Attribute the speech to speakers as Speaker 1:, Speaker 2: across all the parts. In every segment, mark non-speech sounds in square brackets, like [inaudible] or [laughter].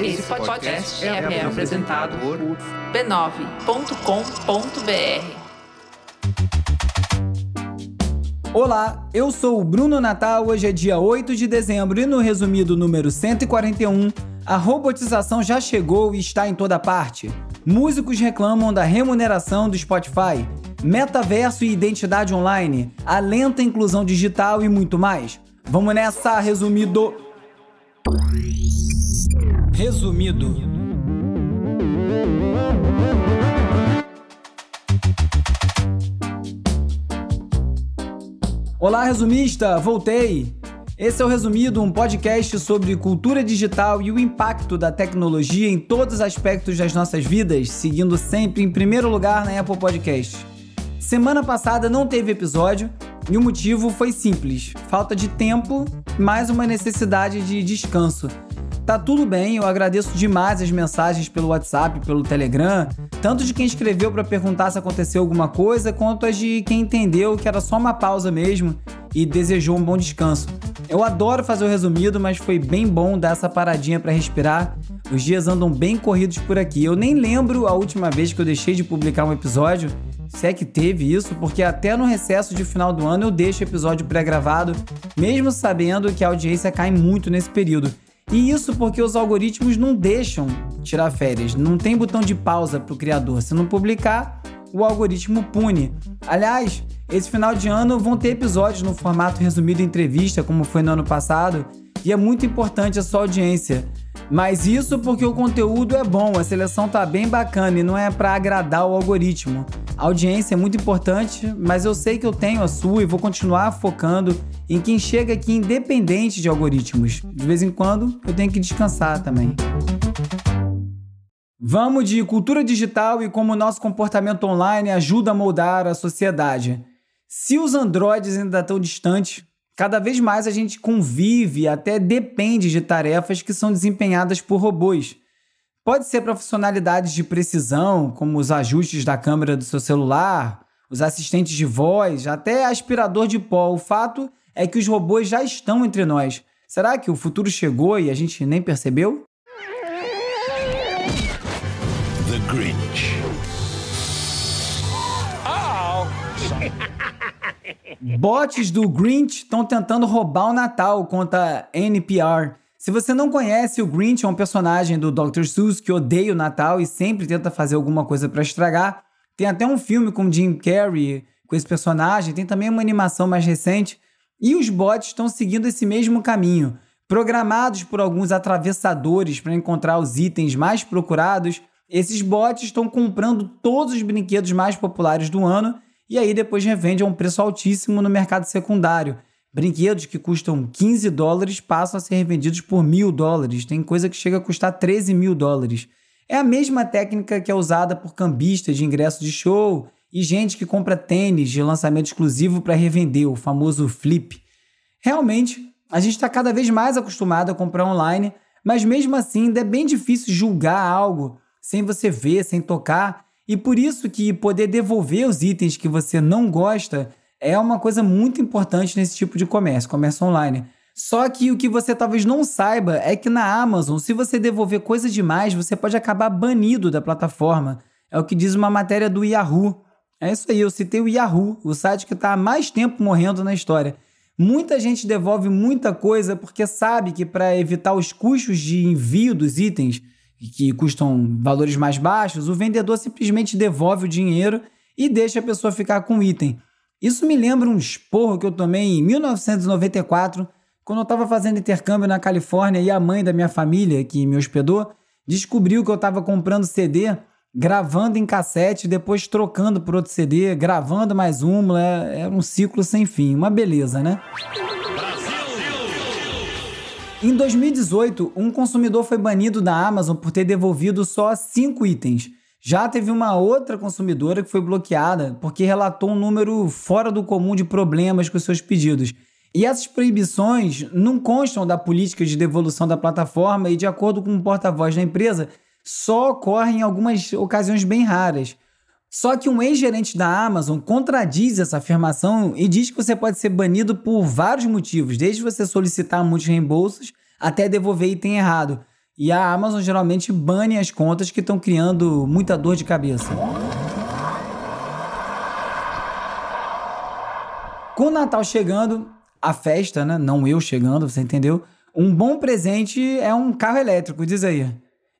Speaker 1: Esse podcast é, é apresentado por b9.com.br.
Speaker 2: Olá, eu sou o Bruno Natal. Hoje é dia 8 de dezembro e no resumido número 141, a robotização já chegou e está em toda parte. Músicos reclamam da remuneração do Spotify, metaverso e identidade online, a lenta inclusão digital e muito mais. Vamos nessa, resumido. Resumido. Olá, resumista! Voltei! Esse é o Resumido, um podcast sobre cultura digital e o impacto da tecnologia em todos os aspectos das nossas vidas, seguindo sempre em primeiro lugar na Apple Podcast. Semana passada não teve episódio e o motivo foi simples: falta de tempo, mais uma necessidade de descanso. Tá tudo bem, eu agradeço demais as mensagens pelo WhatsApp, pelo Telegram, tanto de quem escreveu para perguntar se aconteceu alguma coisa, quanto as de quem entendeu que era só uma pausa mesmo e desejou um bom descanso. Eu adoro fazer o resumido, mas foi bem bom dar essa paradinha para respirar. Os dias andam bem corridos por aqui. Eu nem lembro a última vez que eu deixei de publicar um episódio, se é que teve isso, porque até no recesso de final do ano eu deixo episódio pré-gravado, mesmo sabendo que a audiência cai muito nesse período. E isso porque os algoritmos não deixam tirar férias, não tem botão de pausa para o criador. Se não publicar, o algoritmo pune. Aliás, esse final de ano vão ter episódios no formato resumido entrevista, como foi no ano passado, e é muito importante a sua audiência. Mas isso porque o conteúdo é bom, a seleção tá bem bacana e não é para agradar o algoritmo. A audiência é muito importante, mas eu sei que eu tenho a sua e vou continuar focando em quem chega aqui independente de algoritmos. De vez em quando eu tenho que descansar também. Vamos de cultura digital e como o nosso comportamento online ajuda a moldar a sociedade. Se os androides ainda estão distantes, cada vez mais a gente convive até depende de tarefas que são desempenhadas por robôs. Pode ser para funcionalidades de precisão, como os ajustes da câmera do seu celular, os assistentes de voz, até aspirador de pó. O fato é que os robôs já estão entre nós. Será que o futuro chegou e a gente nem percebeu? The Grinch. Bots do Grinch estão tentando roubar o Natal, conta NPR. Se você não conhece, o Grinch é um personagem do Dr. Seuss que odeia o Natal e sempre tenta fazer alguma coisa para estragar. Tem até um filme com Jim Carrey com esse personagem, tem também uma animação mais recente. E os bots estão seguindo esse mesmo caminho, programados por alguns atravessadores para encontrar os itens mais procurados. Esses bots estão comprando todos os brinquedos mais populares do ano e aí depois revende a um preço altíssimo no mercado secundário. Brinquedos que custam 15 dólares passam a ser revendidos por mil dólares. Tem coisa que chega a custar 13 mil dólares. É a mesma técnica que é usada por cambistas de ingresso de show e gente que compra tênis de lançamento exclusivo para revender, o famoso flip. Realmente, a gente está cada vez mais acostumado a comprar online, mas mesmo assim ainda é bem difícil julgar algo sem você ver, sem tocar, e por isso que poder devolver os itens que você não gosta é uma coisa muito importante nesse tipo de comércio, comércio online. Só que o que você talvez não saiba é que na Amazon, se você devolver coisa demais, você pode acabar banido da plataforma. É o que diz uma matéria do Yahoo. É isso aí, eu citei o Yahoo, o site que está há mais tempo morrendo na história. Muita gente devolve muita coisa porque sabe que para evitar os custos de envio dos itens, que custam valores mais baixos, o vendedor simplesmente devolve o dinheiro e deixa a pessoa ficar com o item. Isso me lembra um esporro que eu tomei em 1994, quando eu estava fazendo intercâmbio na Califórnia e a mãe da minha família, que me hospedou, descobriu que eu estava comprando CD gravando em cassete, depois trocando por outro CD, gravando mais um, é, é um ciclo sem fim. Uma beleza, né? Em 2018, um consumidor foi banido da Amazon por ter devolvido só cinco itens. Já teve uma outra consumidora que foi bloqueada porque relatou um número fora do comum de problemas com seus pedidos. E essas proibições não constam da política de devolução da plataforma e, de acordo com o um porta-voz da empresa, só ocorre em algumas ocasiões bem raras. Só que um ex-gerente da Amazon contradiz essa afirmação e diz que você pode ser banido por vários motivos, desde você solicitar muitos reembolsos até devolver item errado. E a Amazon geralmente bane as contas que estão criando muita dor de cabeça. Com o Natal chegando, a festa, né? Não eu chegando, você entendeu? Um bom presente é um carro elétrico, diz aí.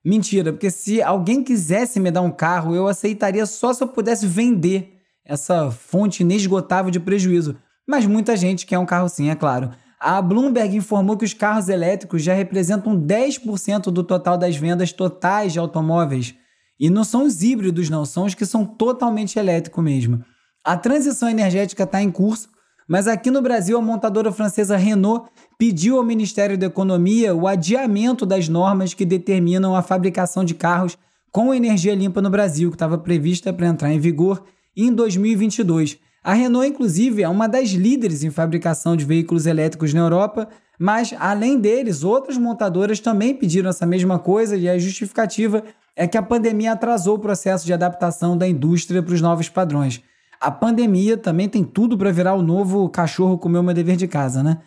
Speaker 2: Mentira, porque se alguém quisesse me dar um carro, eu aceitaria só se eu pudesse vender essa fonte inesgotável de prejuízo. Mas muita gente quer um carro sim, é claro. A Bloomberg informou que os carros elétricos já representam 10% do total das vendas totais de automóveis. E não são os híbridos, não, são os que são totalmente elétricos mesmo. A transição energética está em curso mas aqui no Brasil, a montadora francesa Renault pediu ao Ministério da Economia o adiamento das normas que determinam a fabricação de carros com energia limpa no Brasil, que estava prevista para entrar em vigor em 2022. A Renault, inclusive, é uma das líderes em fabricação de veículos elétricos na Europa, mas além deles, outras montadoras também pediram essa mesma coisa e a justificativa é que a pandemia atrasou o processo de adaptação da indústria para os novos padrões. A pandemia também tem tudo para virar o novo cachorro comer meu dever de casa, né?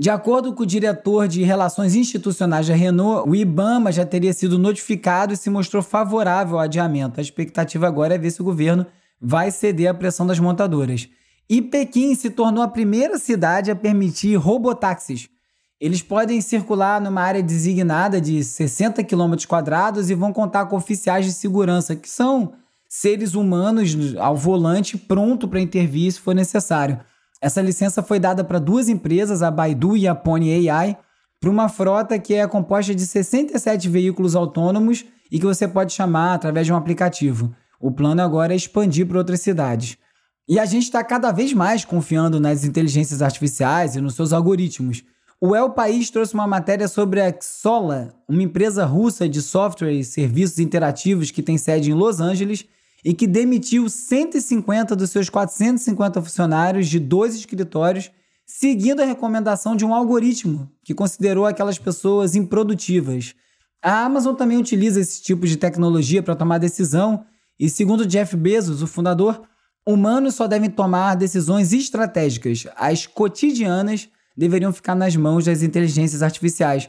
Speaker 2: De acordo com o diretor de Relações Institucionais da Renault, o IBAMA já teria sido notificado e se mostrou favorável ao adiamento. A expectativa agora é ver se o governo vai ceder à pressão das montadoras. E Pequim se tornou a primeira cidade a permitir robotáxis. Eles podem circular numa área designada de 60 km quadrados e vão contar com oficiais de segurança, que são seres humanos ao volante pronto para intervir se for necessário. Essa licença foi dada para duas empresas, a Baidu e a Pony AI, para uma frota que é composta de 67 veículos autônomos e que você pode chamar através de um aplicativo. O plano agora é expandir para outras cidades. E a gente está cada vez mais confiando nas inteligências artificiais e nos seus algoritmos. O El País trouxe uma matéria sobre a Xola, uma empresa russa de software e serviços interativos que tem sede em Los Angeles e que demitiu 150 dos seus 450 funcionários de dois escritórios, seguindo a recomendação de um algoritmo que considerou aquelas pessoas improdutivas. A Amazon também utiliza esse tipo de tecnologia para tomar decisão, e segundo Jeff Bezos, o fundador, humanos só devem tomar decisões estratégicas. As cotidianas deveriam ficar nas mãos das inteligências artificiais.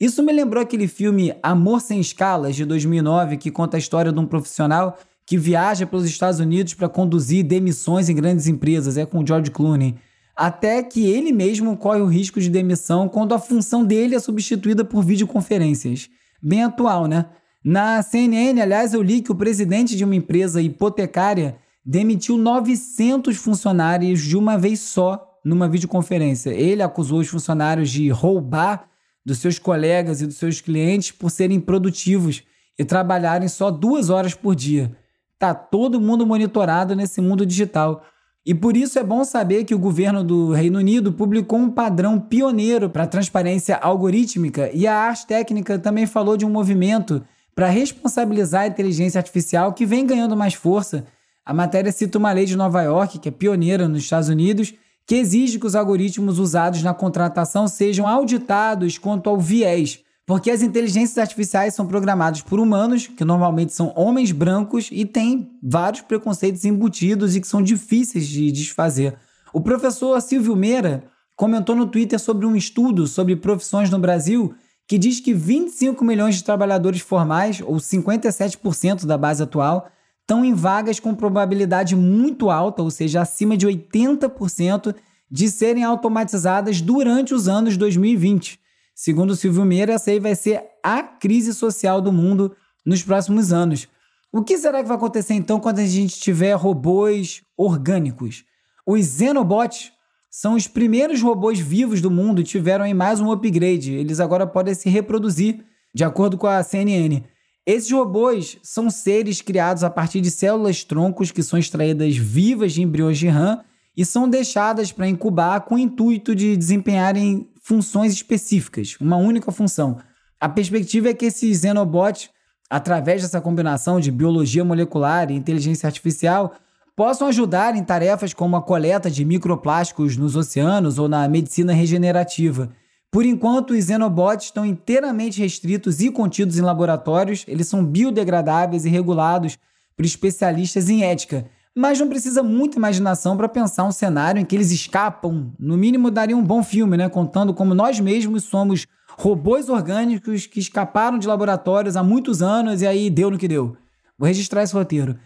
Speaker 2: Isso me lembrou aquele filme Amor Sem Escalas, de 2009, que conta a história de um profissional que viaja pelos Estados Unidos para conduzir demissões em grandes empresas, é com o George Clooney. Até que ele mesmo corre o risco de demissão quando a função dele é substituída por videoconferências. Bem atual, né? Na CNN, aliás, eu li que o presidente de uma empresa hipotecária demitiu 900 funcionários de uma vez só numa videoconferência. Ele acusou os funcionários de roubar dos seus colegas e dos seus clientes por serem produtivos e trabalharem só duas horas por dia. Tá todo mundo monitorado nesse mundo digital. E por isso é bom saber que o governo do Reino Unido publicou um padrão pioneiro para transparência algorítmica e a Ars Técnica também falou de um movimento para responsabilizar a inteligência artificial que vem ganhando mais força. A matéria cita uma lei de Nova York, que é pioneira nos Estados Unidos, que exige que os algoritmos usados na contratação sejam auditados quanto ao viés, porque as inteligências artificiais são programadas por humanos, que normalmente são homens brancos e têm vários preconceitos embutidos e que são difíceis de desfazer. O professor Silvio Meira comentou no Twitter sobre um estudo sobre profissões no Brasil que diz que 25 milhões de trabalhadores formais, ou 57% da base atual, estão em vagas com probabilidade muito alta, ou seja, acima de 80%, de serem automatizadas durante os anos 2020. Segundo Silvio Meira, essa aí vai ser a crise social do mundo nos próximos anos. O que será que vai acontecer então quando a gente tiver robôs orgânicos? Os Xenobots são os primeiros robôs vivos do mundo e tiveram aí mais um upgrade. Eles agora podem se reproduzir, de acordo com a CNN. Esses robôs são seres criados a partir de células troncos que são extraídas vivas de embriões de rã e são deixadas para incubar com o intuito de desempenharem funções específicas, uma única função. A perspectiva é que esses Xenobots, através dessa combinação de biologia molecular e inteligência artificial, possam ajudar em tarefas como a coleta de microplásticos nos oceanos ou na medicina regenerativa. Por enquanto, os Xenobots estão inteiramente restritos e contidos em laboratórios, eles são biodegradáveis e regulados por especialistas em ética. Mas não precisa muita imaginação para pensar um cenário em que eles escapam. No mínimo, daria um bom filme, né? Contando como nós mesmos somos robôs orgânicos que escaparam de laboratórios há muitos anos e aí deu no que deu. Vou registrar esse roteiro.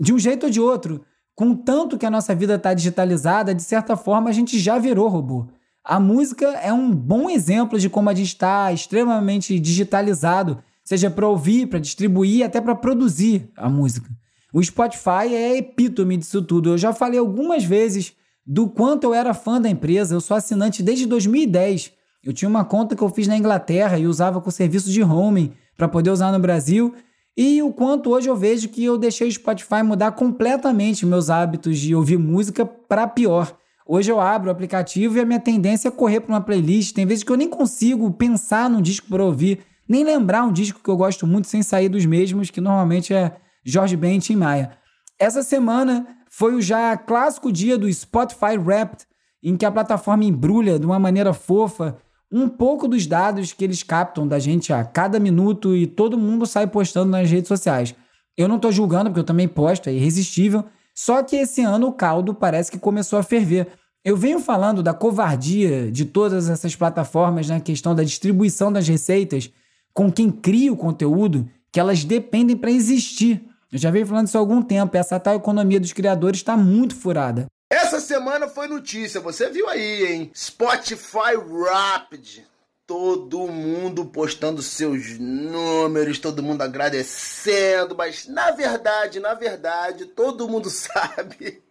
Speaker 2: De um jeito ou de outro, com tanto que a nossa vida está digitalizada, de certa forma a gente já virou robô. A música é um bom exemplo de como a gente está extremamente digitalizado, seja para ouvir, para distribuir, até para produzir a música. O Spotify é epítome disso tudo. Eu já falei algumas vezes do quanto eu era fã da empresa. Eu sou assinante desde 2010. Eu tinha uma conta que eu fiz na Inglaterra e usava com serviço de roaming para poder usar no Brasil. E o quanto hoje eu vejo que eu deixei o Spotify mudar completamente meus hábitos de ouvir música para pior. Hoje eu abro o aplicativo e a minha tendência é correr para uma playlist. Tem vezes que eu nem consigo pensar num disco para ouvir, nem lembrar um disco que eu gosto muito sem sair dos mesmos, que normalmente é Jorge Ben e Tim Maia. Essa semana foi o já clássico dia do Spotify Wrapped, em que a plataforma embrulha de uma maneira fofa um pouco dos dados que eles captam da gente a cada minuto e todo mundo sai postando nas redes sociais. Eu não estou julgando, porque eu também posto, é irresistível. Só que esse ano o caldo parece que começou a ferver. Eu venho falando da covardia de todas essas plataformas na questão da distribuição das receitas com quem cria o conteúdo, que elas dependem para existir. Eu já venho falando isso há algum tempo, essa tal economia dos criadores está muito furada.
Speaker 3: Essa semana foi notícia, você viu aí, hein? Spotify Rapid. Todo mundo postando seus números, todo mundo agradecendo, mas na verdade, na verdade, todo mundo [laughs] sabe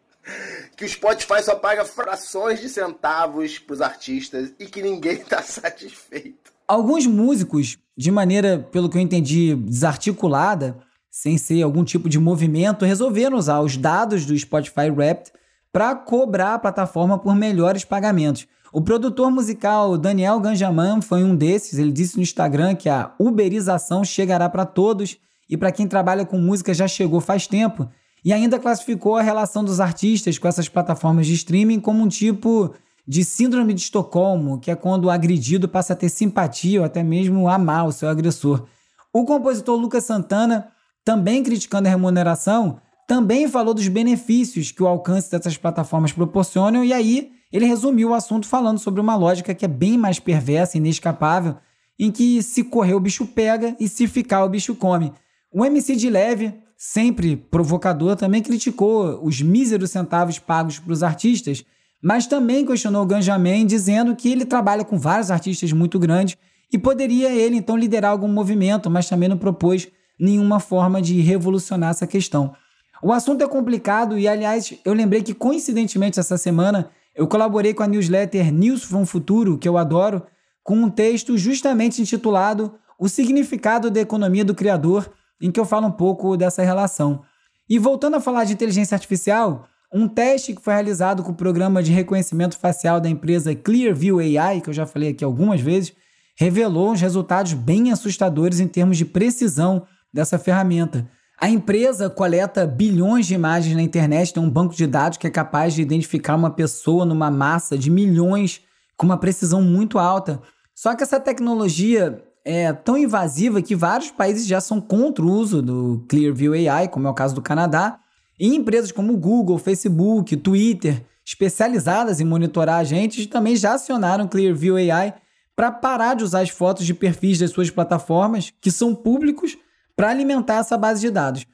Speaker 3: que o Spotify só paga frações de centavos para os artistas e que ninguém está [laughs] satisfeito.
Speaker 2: Alguns músicos, de maneira, pelo que eu entendi, desarticulada, sem ser algum tipo de movimento, resolveram usar os dados do Spotify Wrapped para cobrar a plataforma por melhores pagamentos. O produtor musical Daniel Ganjaman foi um desses. Ele disse no Instagram que a uberização chegará para todos e para quem trabalha com música já chegou faz tempo. E ainda classificou a relação dos artistas com essas plataformas de streaming como um tipo de síndrome de Estocolmo, que é quando o agredido passa a ter simpatia ou até mesmo amar o seu agressor. O compositor Lucas Santana, também criticando a remuneração, também falou dos benefícios que o alcance dessas plataformas proporcionam, e aí ele resumiu o assunto falando sobre uma lógica que é bem mais perversa e inescapável, em que se correr o bicho pega e se ficar o bicho come. O MC de Leve, sempre provocador, também criticou os míseros centavos pagos para os artistas, mas também questionou o Ganjamin, dizendo que ele trabalha com vários artistas muito grandes e poderia ele então liderar algum movimento, mas também não propôs nenhuma forma de revolucionar essa questão. O assunto é complicado e, aliás, eu lembrei que coincidentemente essa semana eu colaborei com a newsletter News from Futuro, que eu adoro, com um texto justamente intitulado O Significado da Economia do Criador, em que eu falo um pouco dessa relação. E voltando a falar de inteligência artificial, um teste que foi realizado com o programa de reconhecimento facial da empresa Clearview AI, que eu já falei aqui algumas vezes, revelou uns resultados bem assustadores em termos de precisão dessa ferramenta. A empresa coleta bilhões de imagens na internet, tem um banco de dados que é capaz de identificar uma pessoa numa massa de milhões com uma precisão muito alta. Só que essa tecnologia é tão invasiva que vários países já são contra o uso do Clearview AI, como é o caso do Canadá, e empresas como Google, Facebook, Twitter, especializadas em monitorar agentes, também já acionaram Clearview AI para parar de usar as fotos de perfis das suas plataformas, que são públicos, para alimentar essa base de dados.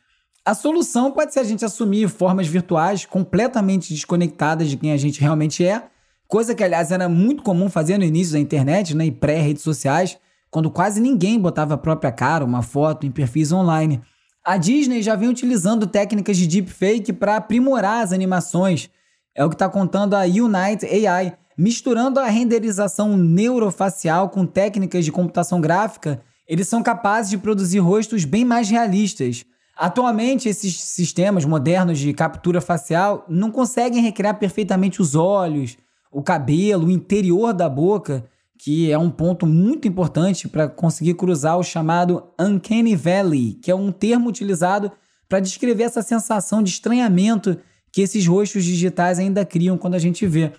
Speaker 2: A solução pode ser a gente assumir formas virtuais completamente desconectadas de quem a gente realmente é, coisa que, aliás, era muito comum fazer no início da internet né, e pré-redes sociais, quando quase ninguém botava a própria cara, uma foto em perfis online. A Disney já vem utilizando técnicas de deepfake para aprimorar as animações. É o que está contando a Unite AI, misturando a renderização neurofacial com técnicas de computação gráfica eles são capazes de produzir rostos bem mais realistas. Atualmente, esses sistemas modernos de captura facial não conseguem recriar perfeitamente os olhos, o cabelo, o interior da boca, que é um ponto muito importante para conseguir cruzar o chamado Uncanny Valley, que é um termo utilizado para descrever essa sensação de estranhamento que esses rostos digitais ainda criam quando a gente vê.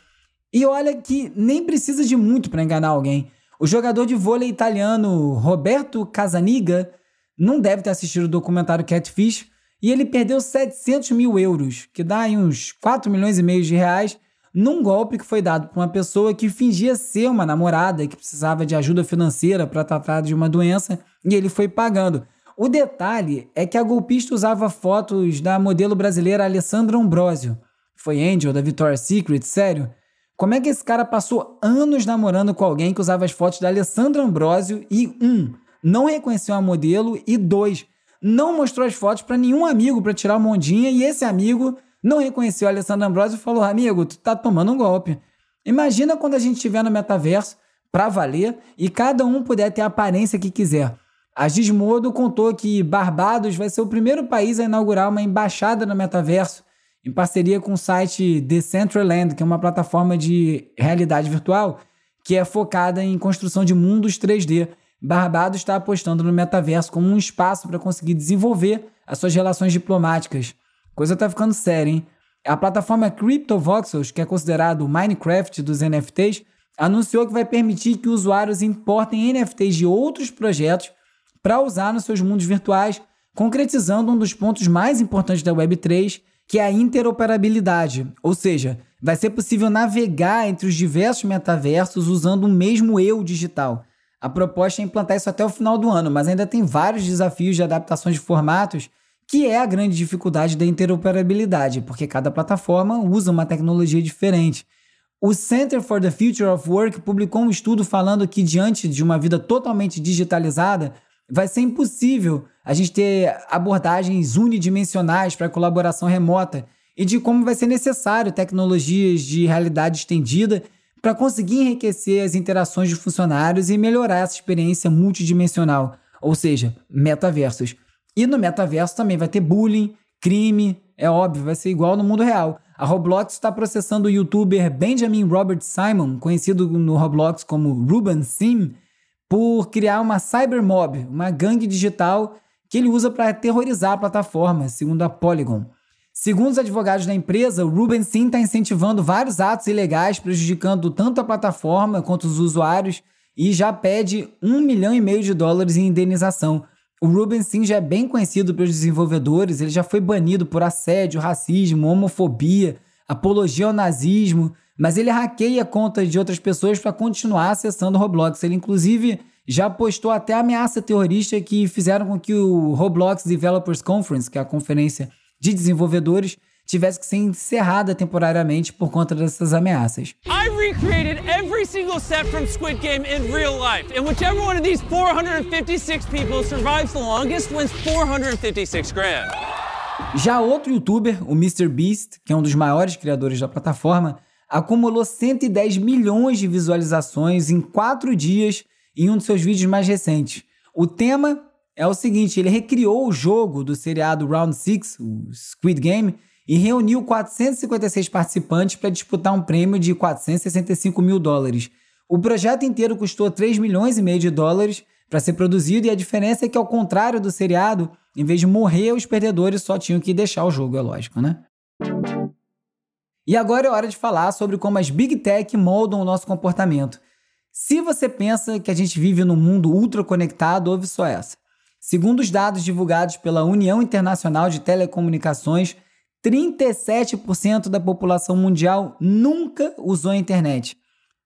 Speaker 2: E olha que nem precisa de muito para enganar alguém. O jogador de vôlei italiano Roberto Casaniga não deve ter assistido o documentário Catfish, e ele perdeu 700 mil euros, que dá aí uns 4 milhões e meio de reais, num golpe que foi dado por uma pessoa que fingia ser uma namorada que precisava de ajuda financeira para tratar de uma doença e ele foi pagando. O detalhe é que a golpista usava fotos da modelo brasileira Alessandra Ambrosio. Foi Angel da Victoria's Secret, sério? Como é que esse cara passou anos namorando com alguém que usava as fotos da Alessandra Ambrosio e, um, não reconheceu a modelo e, dois, não mostrou as fotos para nenhum amigo para tirar uma ondinha e esse amigo não reconheceu a Alessandra Ambrosio e falou: Amigo, tu tá tomando um golpe. Imagina quando a gente estiver no metaverso para valer e cada um puder ter a aparência que quiser. A Gizmodo contou que Barbados vai ser o primeiro país a inaugurar uma embaixada no metaverso, em parceria com o site Decentraland, que é uma plataforma de realidade virtual que é focada em construção de mundos 3D. Barbados está apostando no metaverso como um espaço para conseguir desenvolver as suas relações diplomáticas. Coisa tá ficando séria, hein? A plataforma CryptoVoxels, que é considerado o Minecraft dos NFTs, anunciou que vai permitir que usuários importem NFTs de outros projetos para usar nos seus mundos virtuais, concretizando um dos pontos mais importantes da Web3, que é a interoperabilidade, ou seja, vai ser possível navegar entre os diversos metaversos usando o mesmo eu digital. A proposta é implantar isso até o final do ano, mas ainda tem vários desafios de adaptações de formatos, que é a grande dificuldade da interoperabilidade, porque cada plataforma usa uma tecnologia diferente. O Center for the Future of Work publicou um estudo falando que, diante de uma vida totalmente digitalizada, vai ser impossível a gente ter abordagens unidimensionais para colaboração remota e de como vai ser necessário tecnologias de realidade estendida para conseguir enriquecer as interações de funcionários e melhorar essa experiência multidimensional, ou seja, metaversos. E no metaverso também vai ter bullying, crime, é óbvio, vai ser igual no mundo real. A Roblox está processando o youtuber Benjamin Robert Simon, conhecido no Roblox como Ruben Sim, por criar uma cybermob, uma gangue digital que ele usa para aterrorizar a plataforma, segundo a Polygon. Segundo os advogados da empresa, o Ruben Sim está incentivando vários atos ilegais, prejudicando tanto a plataforma quanto os usuários, e já pede um milhão e meio de dólares em indenização. O Ruben Sim já é bem conhecido pelos desenvolvedores, ele já foi banido por assédio, racismo, homofobia, apologia ao nazismo, mas ele hackeia contas de outras pessoas para continuar acessando o Roblox. Ele, inclusive, já postou até ameaça terrorista que fizeram com que o Roblox Developers Conference, que é a conferência de desenvolvedores, tivesse que ser encerrada temporariamente por conta dessas ameaças.
Speaker 4: I recreated every single set from Squid Game in real life, and whichever one of these 456 people survives the longest wins 456 grand.
Speaker 2: Já outro youtuber, o MrBeast, que é um dos maiores criadores da plataforma, acumulou 110 milhões de visualizações em quatro dias em um de seus vídeos mais recentes. O tema é o seguinte: ele recriou o jogo do seriado Round 6, o Squid Game, e reuniu 456 participantes para disputar um prêmio de 465 mil dólares. O projeto inteiro custou 3 milhões e meio de dólares para ser produzido, e a diferença é que, ao contrário do seriado, em vez de morrer, os perdedores só tinham que deixar o jogo, é lógico, né? E agora é hora de falar sobre como as Big Tech moldam o nosso comportamento. Se você pensa que a gente vive num mundo ultra conectado, ouve só essa. Segundo os dados divulgados pela União Internacional de Telecomunicações, 37% da população mundial nunca usou a internet.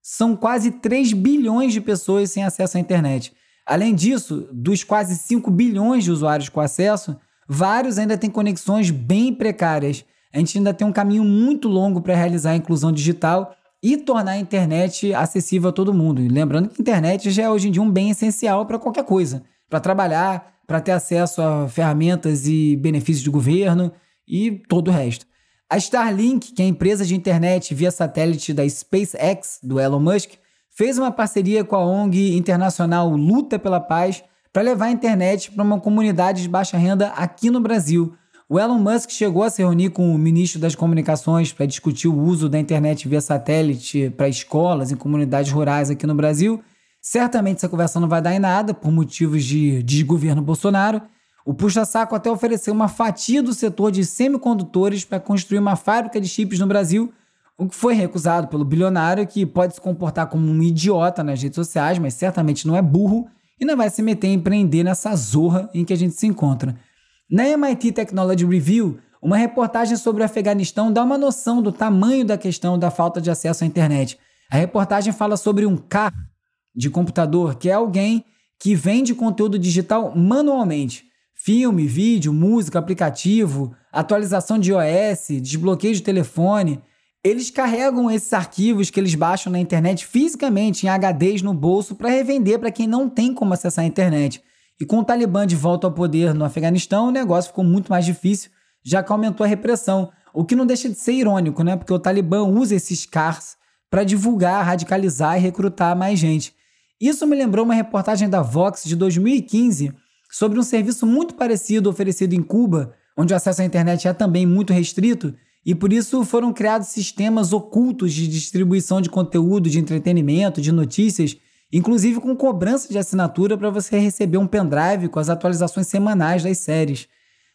Speaker 2: São quase 3 bilhões de pessoas sem acesso à internet. Além disso, dos quase 5 bilhões de usuários com acesso, vários ainda têm conexões bem precárias a gente ainda tem um caminho muito longo para realizar a inclusão digital e tornar a internet acessível a todo mundo. E lembrando que a internet já é hoje em dia um bem essencial para qualquer coisa, para trabalhar, para ter acesso a ferramentas e benefícios do governo e todo o resto. A Starlink, que é a empresa de internet via satélite da SpaceX, do Elon Musk, fez uma parceria com a ONG internacional Luta pela Paz para levar a internet para uma comunidade de baixa renda aqui no Brasil, o Elon Musk chegou a se reunir com o ministro das Comunicações para discutir o uso da internet via satélite para escolas e comunidades rurais aqui no Brasil. Certamente essa conversa não vai dar em nada por motivos de desgoverno Bolsonaro. O puxa-saco até ofereceu uma fatia do setor de semicondutores para construir uma fábrica de chips no Brasil, o que foi recusado pelo bilionário que pode se comportar como um idiota nas redes sociais, mas certamente não é burro e não vai se meter em empreender nessa zorra em que a gente se encontra. Na MIT Technology Review, uma reportagem sobre o Afeganistão dá uma noção do tamanho da questão da falta de acesso à internet. A reportagem fala sobre um K de computador, que é alguém que vende conteúdo digital manualmente. Filme, vídeo, música, aplicativo, atualização de iOS, desbloqueio de telefone. Eles carregam esses arquivos que eles baixam na internet fisicamente em HDs no bolso para revender para quem não tem como acessar a internet. E com o Talibã de volta ao poder no Afeganistão, o negócio ficou muito mais difícil, já que aumentou a repressão. O que não deixa de ser irônico, né? Porque o Talibã usa esses cars para divulgar, radicalizar e recrutar mais gente. Isso me lembrou uma reportagem da Vox de 2015 sobre um serviço muito parecido oferecido em Cuba, onde o acesso à internet é também muito restrito, e por isso foram criados sistemas ocultos de distribuição de conteúdo, de entretenimento, de notícias, inclusive com cobrança de assinatura para você receber um pendrive com as atualizações semanais das séries.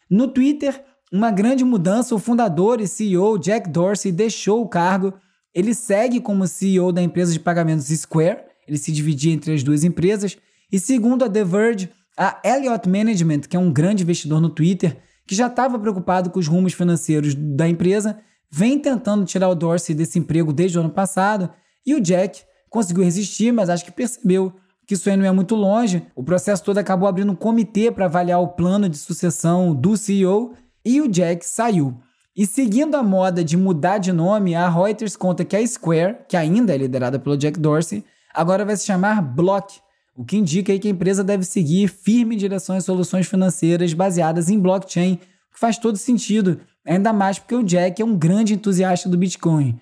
Speaker 2: No Twitter, uma grande mudança, o fundador e CEO Jack Dorsey deixou o cargo. Ele segue como CEO da empresa de pagamentos Square, ele se dividia entre as duas empresas, e segundo a The Verge, a Elliott Management, que é um grande investidor no Twitter, que já estava preocupado com os rumos financeiros da empresa, vem tentando tirar o Dorsey desse emprego desde o ano passado, e o Jack conseguiu resistir, mas acho que percebeu que isso aí não é muito longe. O processo todo acabou abrindo um comitê para avaliar o plano de sucessão do CEO e o Jack saiu. E seguindo a moda de mudar de nome, a Reuters conta que a Square, que ainda é liderada pelo Jack Dorsey, agora vai se chamar Block, o que indica que a empresa deve seguir firme em direção às soluções financeiras baseadas em blockchain, o que faz todo sentido, ainda mais porque o Jack é um grande entusiasta do Bitcoin.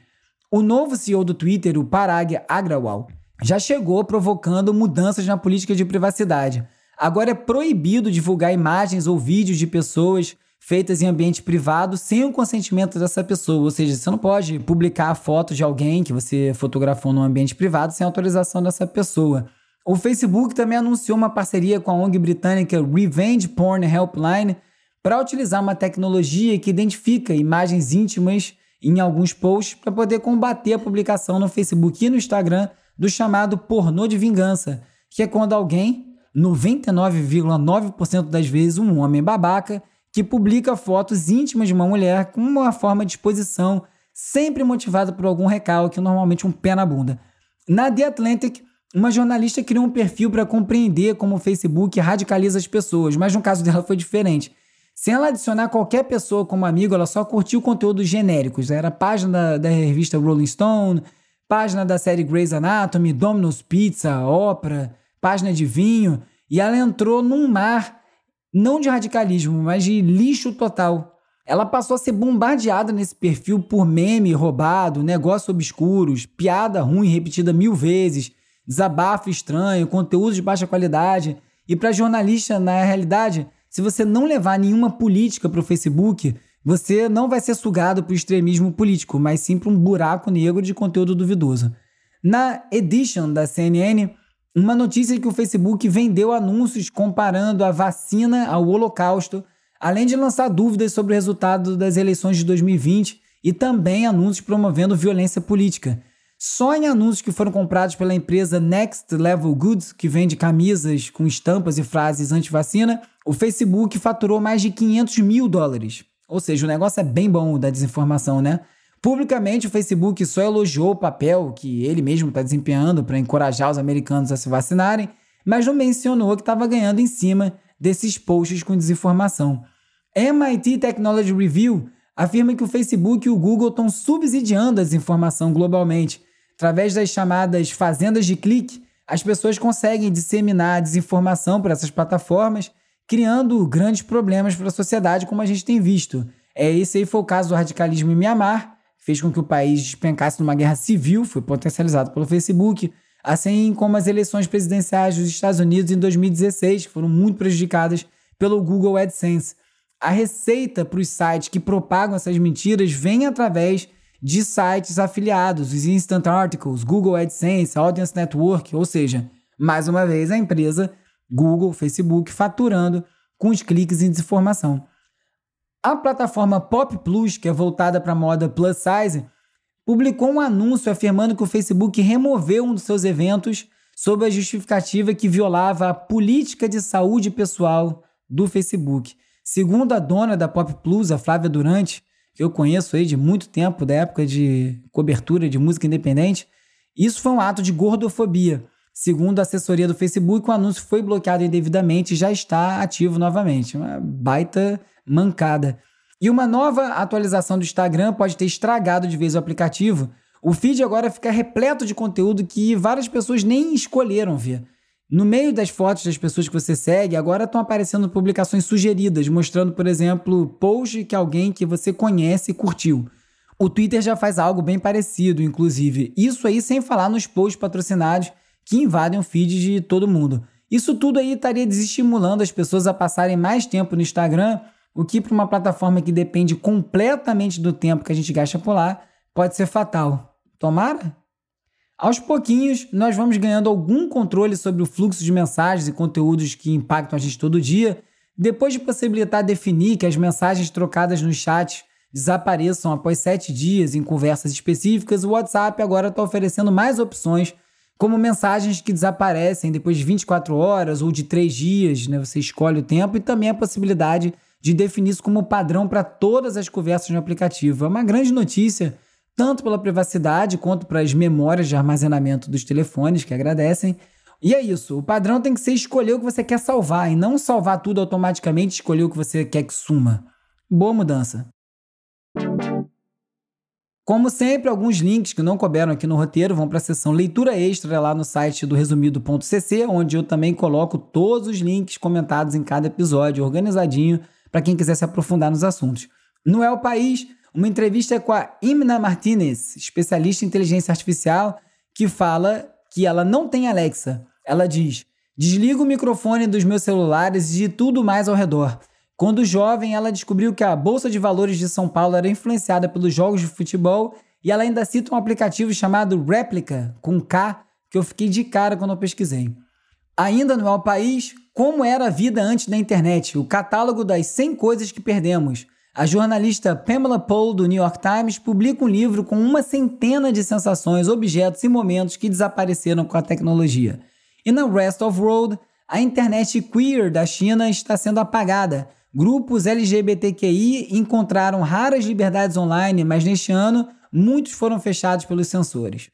Speaker 2: O novo CEO do Twitter, o Parag Agrawal, já chegou provocando mudanças na política de privacidade. Agora é proibido divulgar imagens ou vídeos de pessoas feitas em ambiente privado sem o consentimento dessa pessoa. Ou seja, você não pode publicar a foto de alguém que você fotografou no ambiente privado sem autorização dessa pessoa. O Facebook também anunciou uma parceria com a ONG britânica Revenge Porn Helpline para utilizar uma tecnologia que identifica imagens íntimas em alguns posts para poder combater a publicação no Facebook e no Instagram do chamado pornô de vingança, que é quando alguém, 99,9% das vezes um homem babaca, que publica fotos íntimas de uma mulher com uma forma de exposição, sempre motivada por algum recalque, normalmente um pé na bunda. Na The Atlantic, uma jornalista criou um perfil para compreender como o Facebook radicaliza as pessoas, mas no caso dela foi diferente. Sem ela adicionar qualquer pessoa como amigo, ela só curtiu conteúdos genéricos. Era página da, da revista Rolling Stone, página da série Grey's Anatomy, Domino's Pizza, Ópera, página de vinho, e ela entrou num mar não de radicalismo, mas de lixo total. Ela passou a ser bombardeada nesse perfil por meme roubado, negócios obscuros, piada ruim repetida mil vezes, desabafo estranho, conteúdo de baixa qualidade. E para jornalista, na realidade, se você não levar nenhuma política para o Facebook, você não vai ser sugado para o extremismo político, mas sim para um buraco negro de conteúdo duvidoso. Na Edition da CNN, uma notícia que o Facebook vendeu anúncios comparando a vacina ao Holocausto, além de lançar dúvidas sobre o resultado das eleições de 2020 e também anúncios promovendo violência política. Só em anúncios que foram comprados pela empresa Next Level Goods, que vende camisas com estampas e frases anti-vacina, o Facebook faturou mais de 500 mil dólares. Ou seja, o negócio é bem bom da desinformação, né? Publicamente, o Facebook só elogiou o papel que ele mesmo está desempenhando para encorajar os americanos a se vacinarem, mas não mencionou que estava ganhando em cima desses posts com desinformação. MIT Technology Review afirma que o Facebook e o Google estão subsidiando a desinformação globalmente. Através das chamadas fazendas de clique, as pessoas conseguem disseminar a desinformação por essas plataformas, criando grandes problemas para a sociedade, como a gente tem visto. É, esse aí foi o caso do radicalismo em Mianmar, fez com que o país despencasse numa guerra civil, foi potencializado pelo Facebook, assim como as eleições presidenciais dos Estados Unidos em 2016, que foram muito prejudicadas pelo Google AdSense. A receita para os sites que propagam essas mentiras vem através de sites afiliados, os Instant Articles, Google AdSense, Audience Network, ou seja, mais uma vez a empresa Google, Facebook faturando com os cliques em desinformação. A plataforma Pop Plus, que é voltada para a moda plus size, publicou um anúncio afirmando que o Facebook removeu um dos seus eventos sob a justificativa que violava a política de saúde pessoal do Facebook. Segundo a dona da Pop Plus, a Flávia Durante, que eu conheço aí de muito tempo, da época de cobertura de música independente, isso foi um ato de gordofobia. Segundo a assessoria do Facebook, o anúncio foi bloqueado indevidamente e já está ativo novamente. Uma baita mancada. E uma nova atualização do Instagram pode ter estragado de vez o aplicativo. O feed agora fica repleto de conteúdo que várias pessoas nem escolheram ver. No meio das fotos das pessoas que você segue, agora estão aparecendo publicações sugeridas, mostrando, por exemplo, post que alguém que você conhece curtiu. O Twitter já faz algo bem parecido, inclusive. Isso aí sem falar nos posts patrocinados que invadem o feed de todo mundo. Isso tudo aí estaria desestimulando as pessoas a passarem mais tempo no Instagram, o que para uma plataforma que depende completamente do tempo que a gente gasta por lá, pode ser fatal. Tomara? Aos pouquinhos, nós vamos ganhando algum controle sobre o fluxo de mensagens e conteúdos que impactam a gente todo dia, depois de possibilitar definir que as mensagens trocadas no chat desapareçam após sete dias em conversas específicas, o WhatsApp agora está oferecendo mais opções, como mensagens que desaparecem depois de 24 horas ou de 3 dias, né? você escolhe o tempo, e também a possibilidade de definir isso como padrão para todas as conversas no aplicativo. É uma grande notícia tanto pela privacidade quanto para as memórias de armazenamento dos telefones, que agradecem. E é isso, o padrão tem que ser escolher o que você quer salvar e não salvar tudo automaticamente, escolher o que você quer que suma. Boa mudança. Como sempre, alguns links que não couberam aqui no roteiro vão para a seção leitura extra lá no site do resumido.cc, onde eu também coloco todos os links comentados em cada episódio, organizadinho, para quem quiser se aprofundar nos assuntos. No o País, uma entrevista com a Imna Martinez, especialista em inteligência artificial, que fala que ela não tem Alexa. Ela diz: desliga o microfone dos meus celulares e de tudo mais ao redor. Quando jovem, ela descobriu que a Bolsa de Valores de São Paulo era influenciada pelos jogos de futebol e ela ainda cita um aplicativo chamado Replica, com K, que eu fiquei de cara quando eu pesquisei. Ainda no El País, como era a vida antes da internet, o catálogo das 100 coisas que perdemos. A jornalista Pamela Paul, do New York Times, publica um livro com uma centena de sensações, objetos e momentos que desapareceram com a tecnologia. E na Rest of World, a internet queer da China está sendo apagada. Grupos LGBTQI encontraram raras liberdades online, mas neste ano muitos foram fechados pelos censores.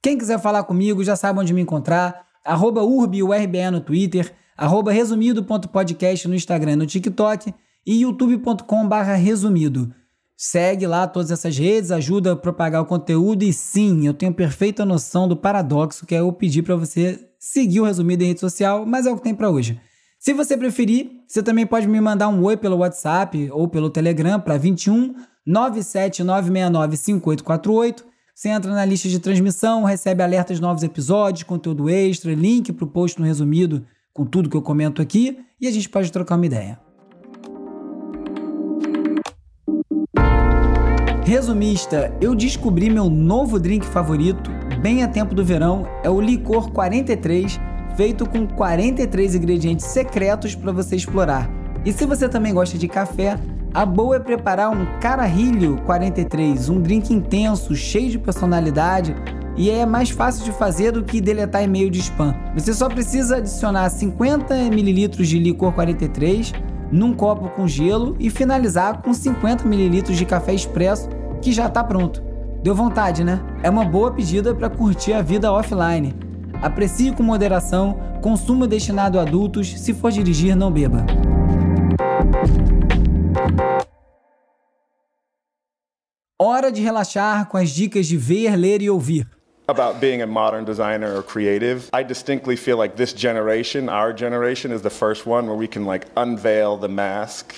Speaker 2: Quem quiser falar comigo já sabe onde me encontrar. Arroba UrbiURBE no Twitter, arroba resumido.podcast no Instagram e no TikTok e youtube.com/resumido. Segue lá todas essas redes, ajuda a propagar o conteúdo e sim, eu tenho perfeita noção do paradoxo que é eu pedir para você seguir o resumido em rede social, mas é o que tem para hoje. Se você preferir, você também pode me mandar um oi pelo WhatsApp ou pelo Telegram para 21 97969 5848. Você entra na lista de transmissão, recebe alertas de novos episódios, conteúdo extra, link para o post no resumido com tudo que eu comento aqui e a gente pode trocar uma ideia. Resumista, eu descobri meu novo drink favorito bem a tempo do verão, é o licor 43, feito com 43 ingredientes secretos para você explorar. E se você também gosta de café, a boa é preparar um Carajillo 43, um drink intenso, cheio de personalidade e é mais fácil de fazer do que deletar e-mail de spam. Você só precisa adicionar 50 ml de licor 43 num copo com gelo e finalizar com 50 ml de café expresso que já está pronto. Deu vontade, né? É uma boa pedida para curtir a vida offline. Aprecie com moderação, consumo destinado a adultos, se for dirigir, não beba. Hora de relaxar com as dicas de ver, ler e ouvir.
Speaker 5: about being a modern designer or creative. I distinctly feel like this generation, our generation, is the first one where we can like unveil the mask,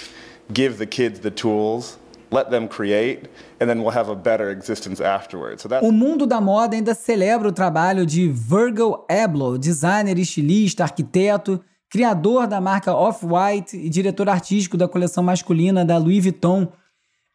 Speaker 5: give the kids the tools, let them create, and then we'll have a better existence afterwards. So
Speaker 2: o mundo da moda ainda celebra o trabalho de Virgil Abloh, designer, estilista, arquiteto, criador da marca Off-White e diretor artístico da coleção masculina da Louis Vuitton,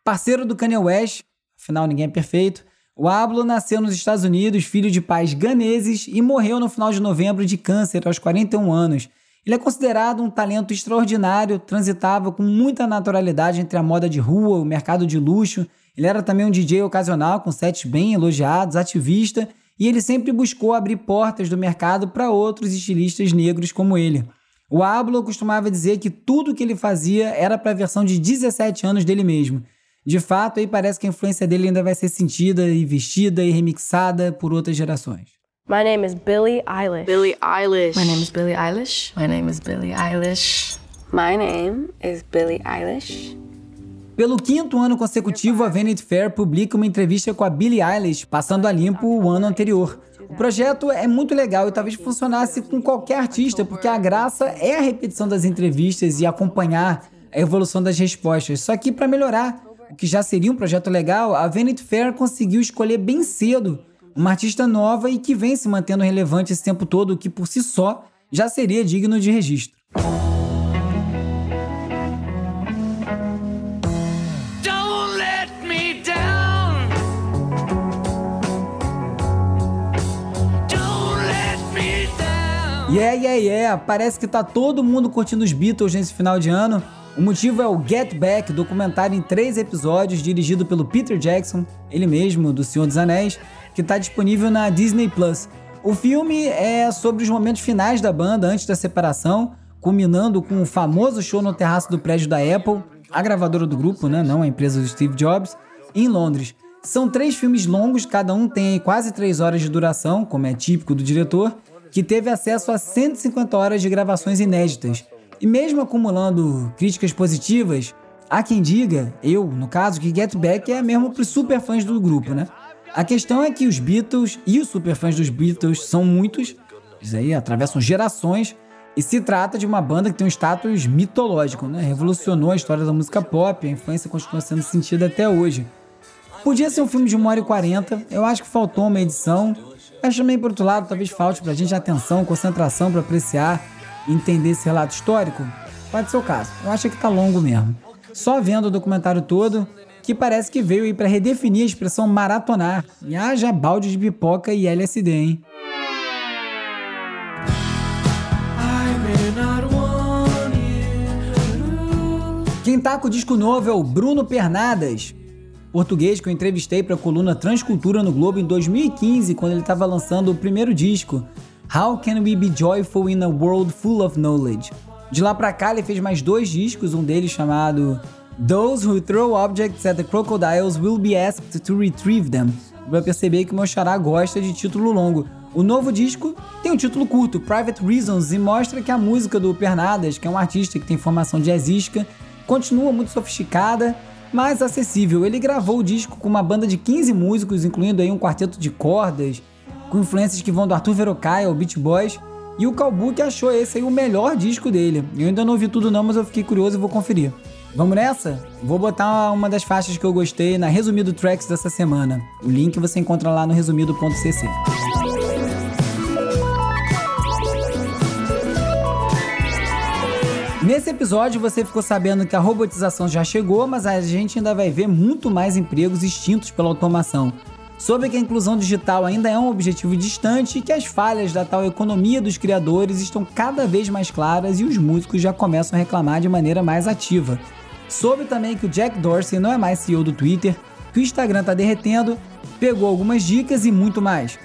Speaker 2: parceiro do Kanye West, afinal ninguém é perfeito, o Ablo nasceu nos Estados Unidos, filho de pais ganeses, e morreu no final de novembro de câncer aos 41 anos. Ele é considerado um talento extraordinário, transitava com muita naturalidade entre a moda de rua, o mercado de luxo. Ele era também um DJ ocasional com sets bem elogiados, ativista, e ele sempre buscou abrir portas do mercado para outros estilistas negros como ele. O Ablo costumava dizer que tudo que ele fazia era para a versão de 17 anos dele mesmo. De fato, aí parece que a influência dele ainda vai ser sentida e vestida e remixada por outras gerações.
Speaker 6: My name is Billie Eilish.
Speaker 7: Billie Eilish.
Speaker 8: My name is Billie Eilish. My name is Billie Eilish.
Speaker 7: My name is Billie Eilish.
Speaker 2: Pelo quinto ano consecutivo, a Vanity Fair publica uma entrevista com a Billie Eilish, passando a limpo o ano anterior. O projeto é muito legal e talvez funcionasse com qualquer artista, porque a graça é a repetição das entrevistas e acompanhar a evolução das respostas. Só que para melhorar o que já seria um projeto legal, a Vanity Fair conseguiu escolher bem cedo uma artista nova e que vem se mantendo relevante esse tempo todo, o que por si só já seria digno de registro. Yeah, yeah, yeah. Parece que tá todo mundo curtindo os Beatles nesse final de ano. O motivo é o Get Back, documentário em três episódios, dirigido pelo Peter Jackson, ele mesmo, do Senhor dos Anéis, que está disponível na Disney Plus. O filme é sobre os momentos finais da banda antes da separação, culminando com o famoso show no terraço do prédio da Apple, a gravadora do grupo, né, não a empresa do Steve Jobs, em Londres. São três filmes longos, cada um tem quase três horas de duração, como é típico do diretor, que teve acesso a 150 horas de gravações inéditas. E mesmo acumulando críticas positivas, há quem diga, eu no caso, que Get Back é mesmo para os superfãs do grupo, né? A questão é que os Beatles e os superfãs dos Beatles são muitos, isso aí atravessam gerações, e se trata de uma banda que tem um status mitológico, né? Revolucionou a história da música pop, a influência continua sendo sentida até hoje. Podia ser um filme de 1 hora e 40, eu acho que faltou uma edição, mas também, por outro lado, talvez falte pra gente atenção, concentração para apreciar e entender esse relato histórico. Pode ser o caso. Eu acho que tá longo mesmo. Só vendo o documentário todo, que parece que veio aí para redefinir a expressão maratonar. E haja balde de pipoca e LSD, hein? Quem tá com o disco novo é o Bruno Pernadas, português que eu entrevistei para a coluna Transcultura no Globo em 2015, quando ele estava lançando o primeiro disco, How Can We Be Joyful in a World Full of Knowledge. De lá para cá ele fez mais dois discos, um deles chamado Those Who Throw Objects at the Crocodiles Will Be Asked to Retrieve Them. Vai perceber que meu xará gosta de título longo. O novo disco tem um título curto, Private Reasons, e mostra que a música do Pernadas, que é um artista que tem formação jazzística, continua muito sofisticada mais acessível. Ele gravou o disco com uma banda de 15 músicos, incluindo aí um quarteto de cordas, com influências que vão do Arthur Verocai ao Beach Boys. E o Calbuque achou esse aí o melhor disco dele. Eu ainda não ouvi tudo não, mas eu fiquei curioso e vou conferir. Vamos nessa? Vou botar uma das faixas que eu gostei na Resumido Tracks dessa semana. O link você encontra lá no resumido.cc. Nesse episódio você ficou sabendo que a robotização já chegou, mas a gente ainda vai ver muito mais empregos extintos pela automação. Soube que a inclusão digital ainda é um objetivo distante e que as falhas da tal economia dos criadores estão cada vez mais claras e os músicos já começam a reclamar de maneira mais ativa. Soube também que o Jack Dorsey não é mais CEO do Twitter, que o Instagram está derretendo, pegou algumas dicas e muito mais.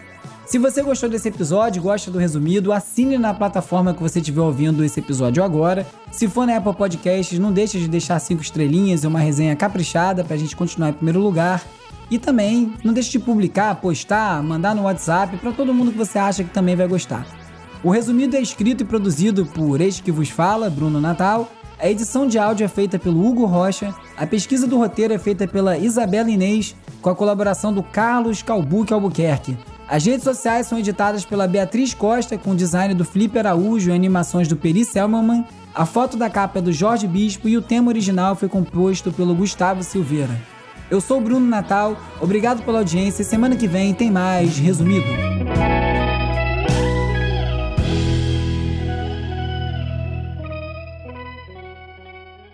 Speaker 2: Se você gostou desse episódio, gosta do resumido, assine na plataforma que você estiver ouvindo esse episódio agora. Se for na Apple Podcasts, não deixe de deixar cinco estrelinhas e uma resenha caprichada para a gente continuar em primeiro lugar. E também não deixe de publicar, postar, mandar no WhatsApp para todo mundo que você acha que também vai gostar. O resumido é escrito e produzido por este que vos fala, Bruno Natal. A edição de áudio é feita pelo Hugo Rocha. A pesquisa do roteiro é feita pela Isabela Inês, com a colaboração do Carlos Calbuque Albuquerque. As redes sociais são editadas pela Beatriz Costa, com design do Felipe Araújo e animações do Peri Selmanman. A foto da capa é do Jorge Bispo e o tema original foi composto pelo Gustavo Silveira. Eu sou Bruno Natal, obrigado pela audiência. Semana que vem tem mais Resumido.